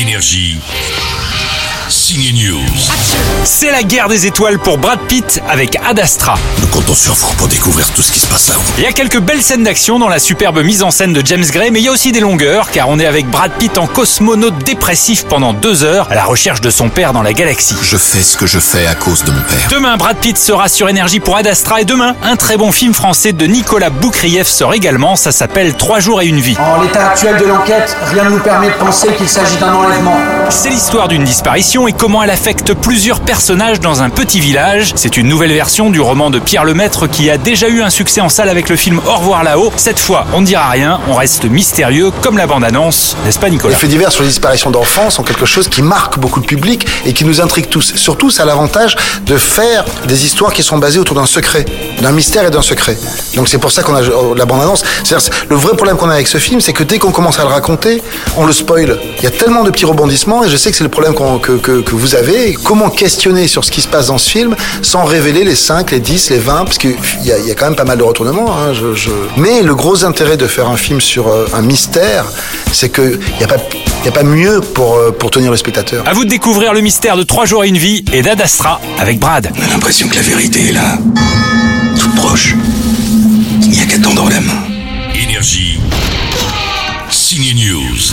Énergie. Signe News. C'est la guerre des étoiles pour Brad Pitt avec Ad Astra. Nous comptons sur vous pour découvrir tout ce qui se passe là-haut. Il y a quelques belles scènes d'action dans la superbe mise en scène de James Gray, mais il y a aussi des longueurs, car on est avec Brad Pitt en cosmonaute dépressif pendant deux heures à la recherche de son père dans la galaxie. Je fais ce que je fais à cause de mon père. Demain, Brad Pitt sera sur Énergie pour Ad Astra et demain, un très bon film français de Nicolas Boukrieff sort également. Ça s'appelle Trois jours et une vie. En l'état actuel de l'enquête, rien ne nous permet de penser qu'il s'agit d'un enlèvement. C'est l'histoire d'une disparition et comment elle affecte plusieurs personnages dans un petit village. C'est une nouvelle version du roman de Pierre Lemaître qui a déjà eu un succès en salle avec le film Au revoir là-haut. Cette fois, on ne dira rien, on reste mystérieux comme la bande-annonce, n'est-ce pas Nicolas? Les faits divers sur les disparitions d'enfants sont quelque chose qui marque beaucoup de public et qui nous intrigue tous. Surtout, ça a l'avantage de faire des histoires qui sont basées autour d'un secret, d'un mystère et d'un secret. Donc c'est pour ça qu'on a euh, la bande-annonce. C'est-à-dire, Le vrai problème qu'on a avec ce film, c'est que dès qu'on commence à le raconter, on le spoil. Il y a tellement de petits rebondissements et je sais que c'est le problème que, que- que vous avez. Comment questionner sur ce qui se passe dans ce film sans révéler les 5, les 10, les 20, parce qu'il y, y a quand même pas mal de retournements. hein, je- je- Mais le gros intérêt de faire un film sur euh, un mystère, c'est qu'il n'y a, pas- il y a pas mieux pour, euh, pour tenir le spectateur. À vous de découvrir le mystère de Trois jours et une vie et d'Ad Astra avec Brad. On a l'impression que la vérité est là. Énergie. Signe News.